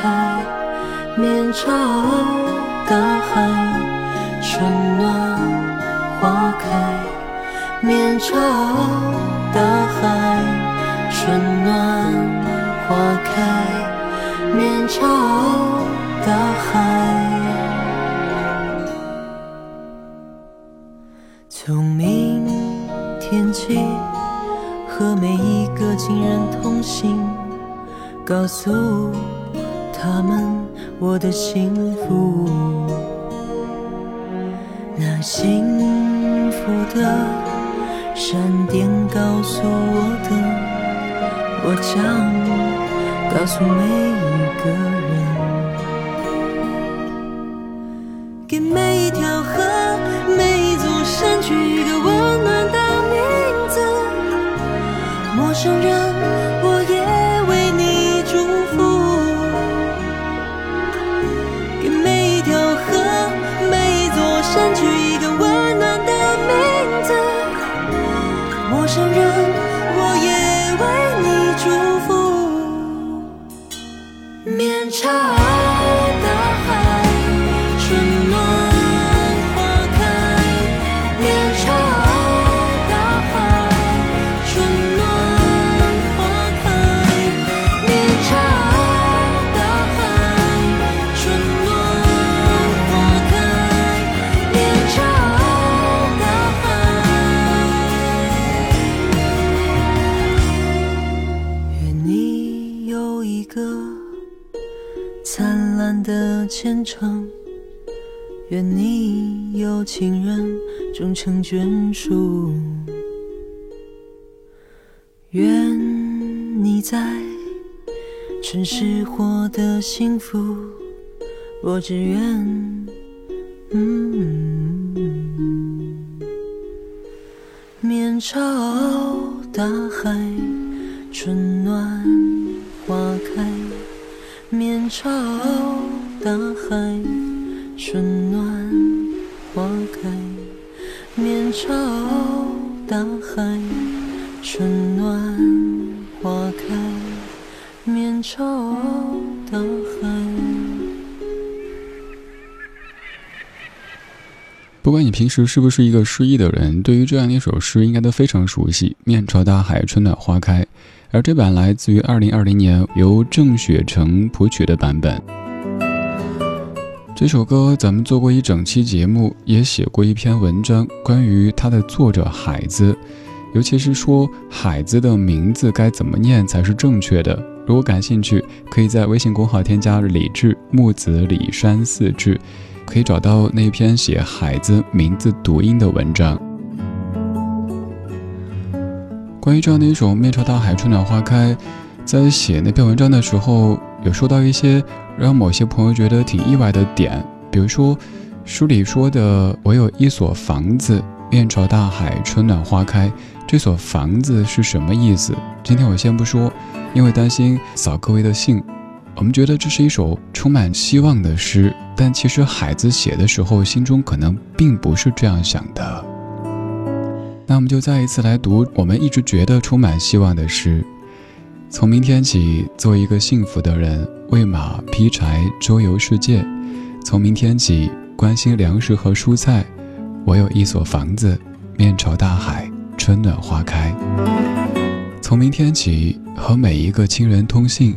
开，面朝大海。春暖花开，面朝大海。春暖花开，面朝大海。从明天起，和每一个亲人同行。告诉他们我的幸福，那幸福的闪电告诉我的，我将告诉每一个人，虔诚，愿你有情人终成眷属，愿你在城市获得幸福，我只愿，面朝大海，春暖花开，面朝。大海，春暖花开，面朝大海，春暖花开，面朝大海。不管你平时是不是一个失意的人，对于这样的一首诗，应该都非常熟悉。面朝大海，春暖花开，而这版来自于二零二零年由郑雪成谱曲的版本。这首歌咱们做过一整期节目，也写过一篇文章，关于它的作者海子，尤其是说海子的名字该怎么念才是正确的。如果感兴趣，可以在微信公号添加李志木子李山四志，可以找到那篇写海子名字读音的文章。关于这样的一首《面朝大海，春暖花开》，在写那篇文章的时候，有说到一些。让某些朋友觉得挺意外的点，比如说书里说的“我有一所房子，面朝大海，春暖花开”，这所房子是什么意思？今天我先不说，因为担心扫各位的兴。我们觉得这是一首充满希望的诗，但其实海子写的时候心中可能并不是这样想的。那我们就再一次来读我们一直觉得充满希望的诗。从明天起，做一个幸福的人，喂马劈柴，周游世界。从明天起，关心粮食和蔬菜。我有一所房子，面朝大海，春暖花开。从明天起，和每一个亲人通信，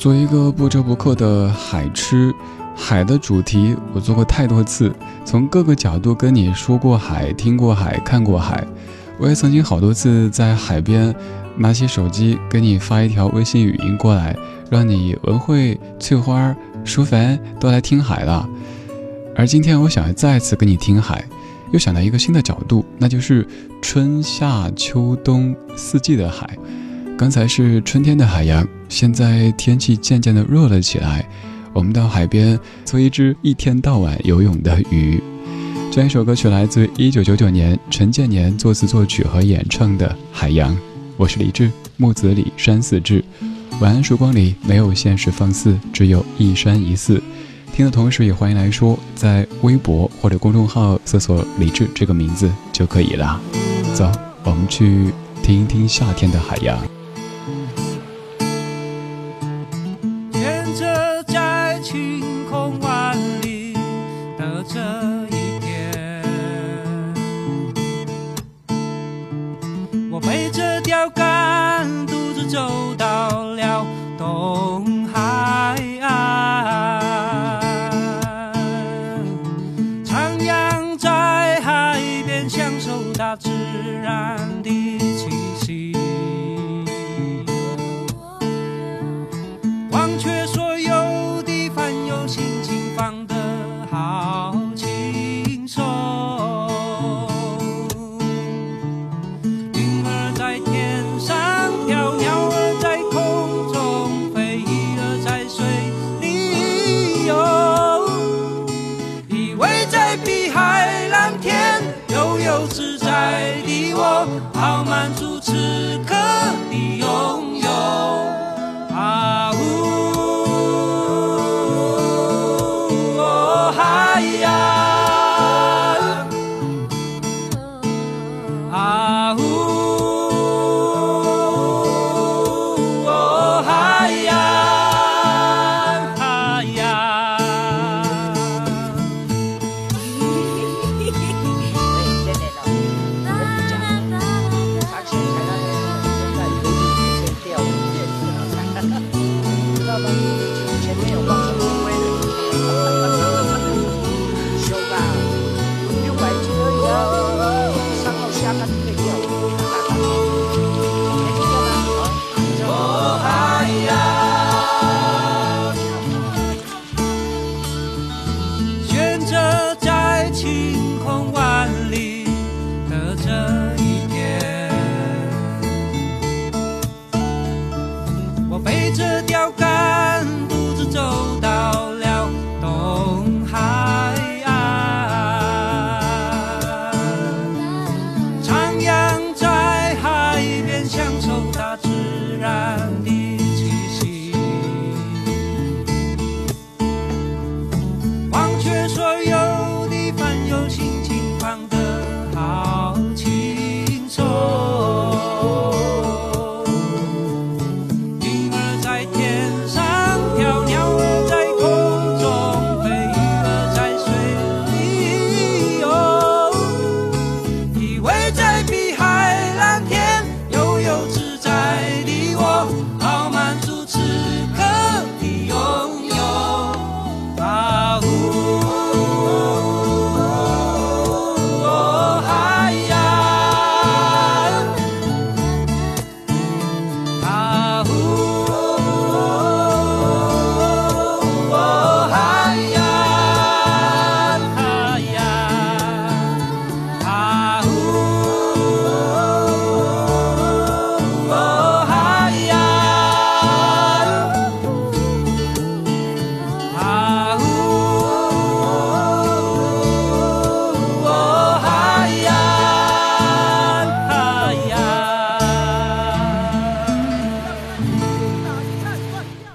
做一个不折不扣的海痴，海的主题我做过太多次，从各个角度跟你说过海，听过海，看过海。我也曾经好多次在海边拿起手机给你发一条微信语音过来。让你文慧、翠花、淑凡都来听海了，而今天我想要再次跟你听海，又想到一个新的角度，那就是春夏秋冬四季的海。刚才是春天的海洋，现在天气渐渐的热了起来，我们到海边做一只一天到晚游泳的鱼。这一首歌曲来自一九九九年陈建年作词作曲和演唱的《海洋》，我是李志，木子李山寺志。晚安，曙光里没有现实放肆，只有一山一寺。听的同时，也欢迎来说，在微博或者公众号搜索“李志”这个名字就可以了。走，我们去听一听夏天的海洋。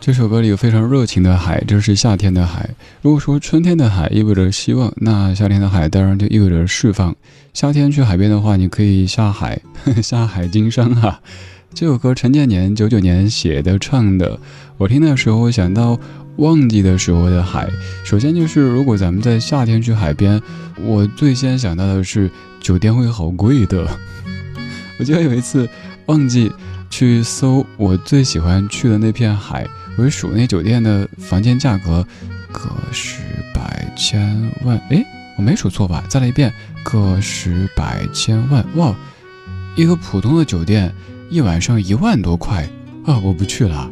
这首歌里有非常热情的海，这是夏天的海。如果说春天的海意味着希望，那夏天的海当然就意味着释放。夏天去海边的话，你可以下海，下海经商哈。这首歌陈建年九九年写的唱的，我听的时候想到旺季的时候的海。首先就是如果咱们在夏天去海边，我最先想到的是酒店会好贵的。我记得有一次旺季去搜我最喜欢去的那片海。我数那酒店的房间价格，个十百千万，哎，我没数错吧？再来一遍，个十百千万，哇，一个普通的酒店一晚上一万多块啊！我不去了。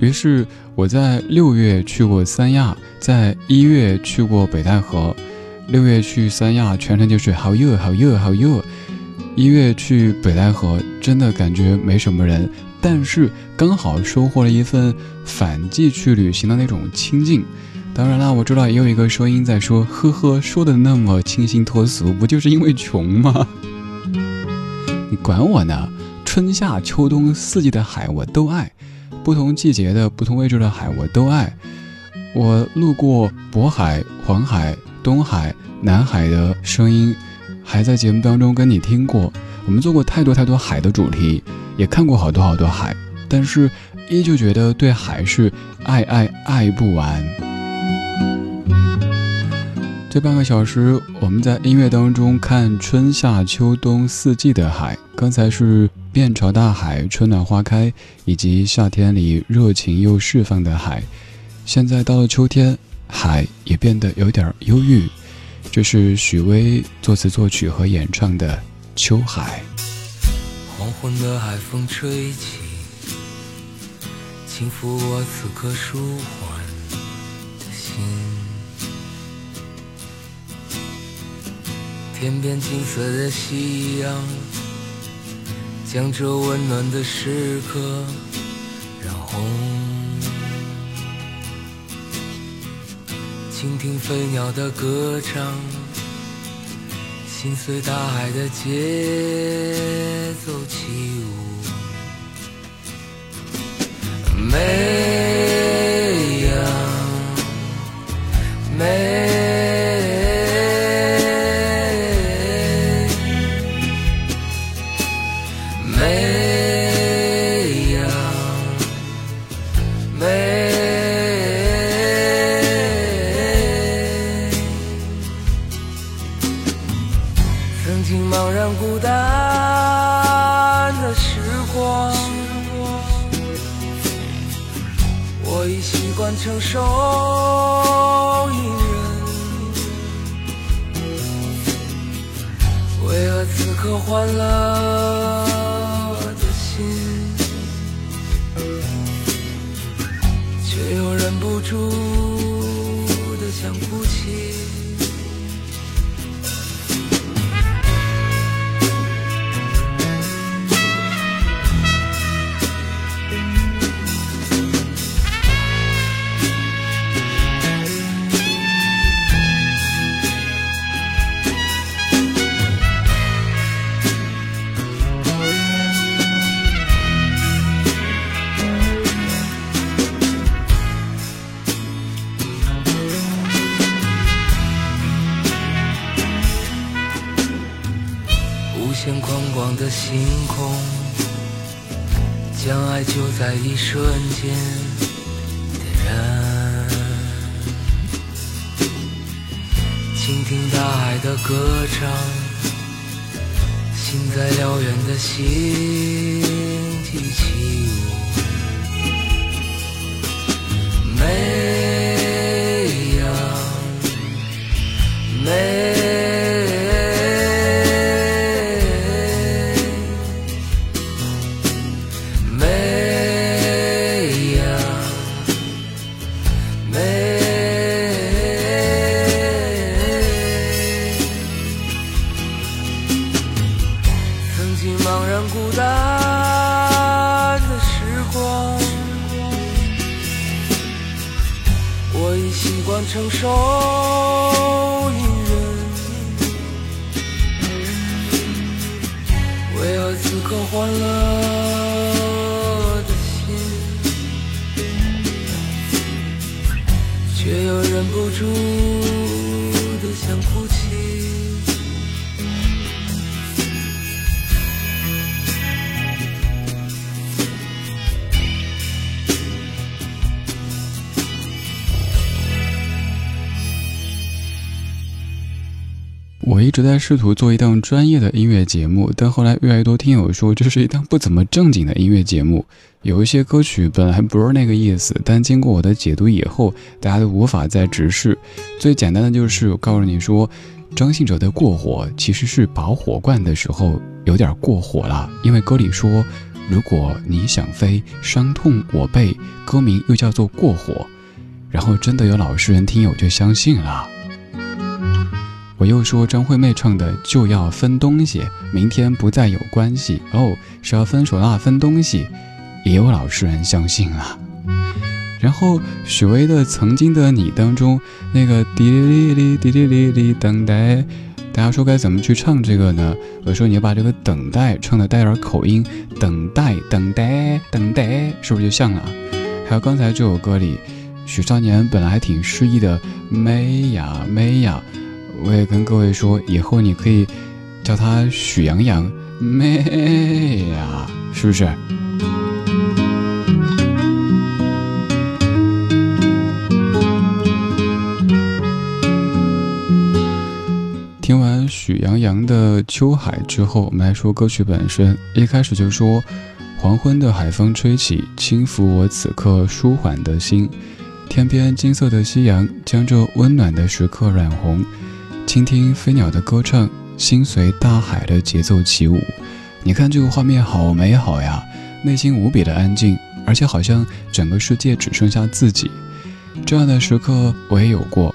于是我在六月去过三亚，在一月去过北戴河。六月去三亚，全程就是好热好热好热。一月去北戴河，真的感觉没什么人。但是刚好收获了一份反季去旅行的那种清静。当然啦，我知道也有一个声音在说：“呵呵，说的那么清新脱俗，不就是因为穷吗？”你管我呢！春夏秋冬四季的海我都爱，不同季节的不同位置的海我都爱。我路过渤海、黄海、东海、南海的声音，还在节目当中跟你听过。我们做过太多太多海的主题。也看过好多好多海，但是依旧觉得对海是爱爱爱不完。这半个小时，我们在音乐当中看春夏秋冬四季的海。刚才是面朝大海，春暖花开，以及夏天里热情又释放的海。现在到了秋天，海也变得有点忧郁。这是许巍作词作曲和演唱的《秋海》。黄昏的海风吹起，轻抚我此刻舒缓的心。天边金色的夕阳，将这温暖的时刻染红。听听飞鸟的歌唱。心随大海的节奏起舞，美呀美。的心提起我。我欢乐的心却又忍不住直在试图做一档专业的音乐节目，但后来越来越多听友说这是一档不怎么正经的音乐节目。有一些歌曲本来不是那个意思，但经过我的解读以后，大家都无法再直视。最简单的就是我告诉你说，张信哲的过火其实是把火灌的时候有点过火了，因为歌里说如果你想飞，伤痛我背，歌名又叫做过火，然后真的有老实人听友就相信了。我又说张惠妹唱的就要分东西，明天不再有关系哦，是要分手啦，分东西，也有老实人相信啊。然后许巍的《曾经的你》当中那个滴哩哩滴哩哩哩等待，大家说该怎么去唱这个呢？我说你要把这个等待唱的带点口音，等待等待等待，是不是就像了？还有刚才这首歌里，许少年本来还挺诗意的，美呀美呀。我也跟各位说，以后你可以叫他许阳阳妹呀，是不是？听完许洋洋的《秋海》之后，我们来说歌曲本身。一开始就说，黄昏的海风吹起，轻抚我此刻舒缓的心。天边金色的夕阳，将这温暖的时刻染红。倾听飞鸟的歌唱，心随大海的节奏起舞。你看这个画面好美好呀，内心无比的安静，而且好像整个世界只剩下自己。这样的时刻我也有过，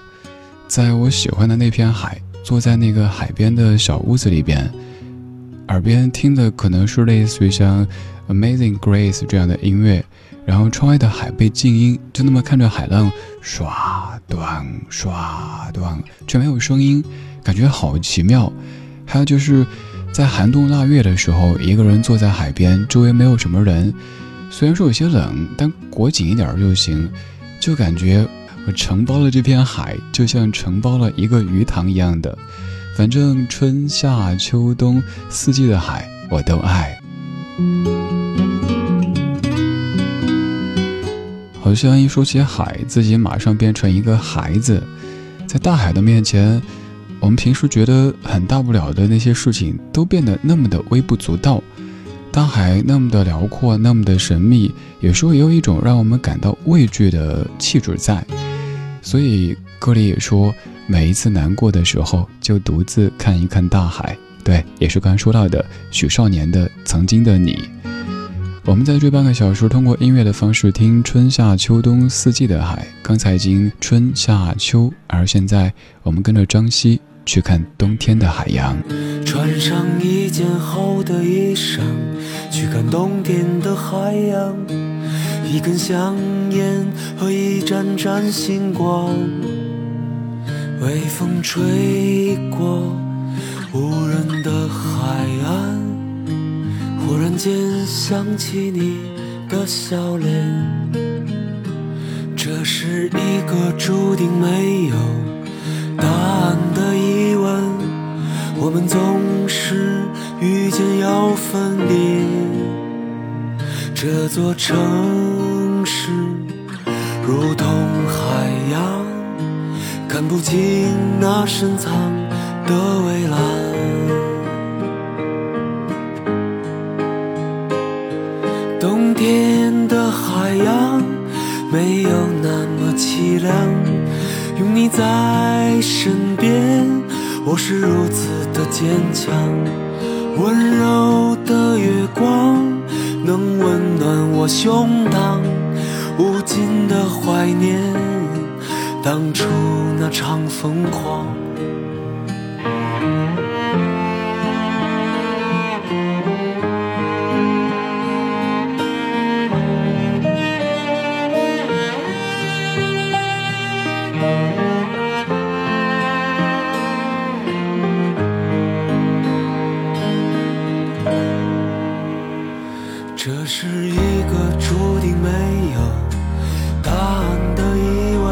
在我喜欢的那片海，坐在那个海边的小屋子里边，耳边听的可能是类似于像《Amazing Grace》这样的音乐。然后窗外的海被静音，就那么看着海浪刷断刷断，却没有声音，感觉好奇妙。还有就是在寒冬腊月的时候，一个人坐在海边，周围没有什么人，虽然说有些冷，但裹紧一点就行。就感觉我承包了这片海，就像承包了一个鱼塘一样的。反正春夏秋冬四季的海我都爱。好像一说起海，自己马上变成一个孩子，在大海的面前，我们平时觉得很大不了的那些事情，都变得那么的微不足道。大海那么的辽阔，那么的神秘，有时候也有一种让我们感到畏惧的气质在。所以歌里也说，每一次难过的时候，就独自看一看大海。对，也是刚刚说到的许少年的《曾经的你》。我们在这半个小时，通过音乐的方式听春夏秋冬四季的海。刚才已经春夏秋，而现在我们跟着张希去看冬天的海洋。穿上一件厚的衣裳，去看冬天的海洋。一根香烟和一盏盏星光，微风吹过无人的海岸。忽然间想起你的笑脸，这是一个注定没有答案的疑问。我们总是遇见要分离，这座城市如同海洋，看不清那深藏的蔚蓝。天的海洋没有那么凄凉，有你在身边，我是如此的坚强。温柔的月光能温暖我胸膛，无尽的怀念当初那场疯狂。这是一个注定没有答案的疑问。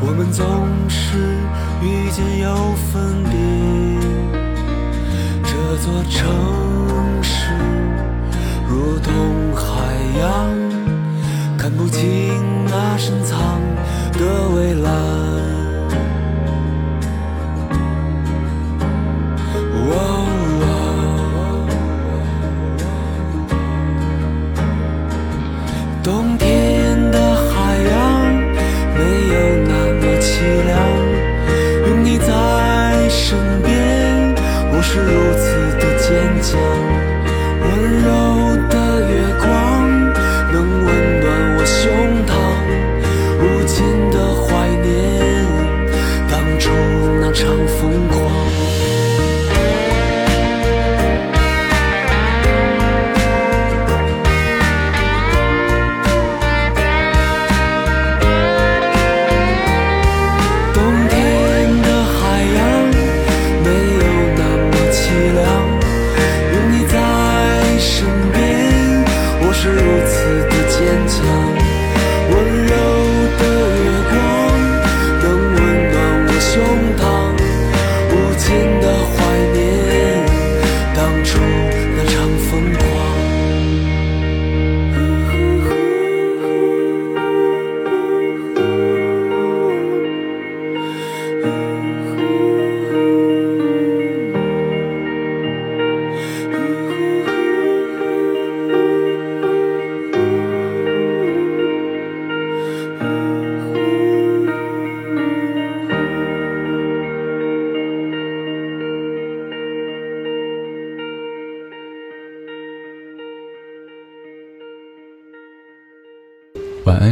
我们总是遇见又分别。这座城市如同海洋，看不清那深藏的蔚蓝。坚强。温柔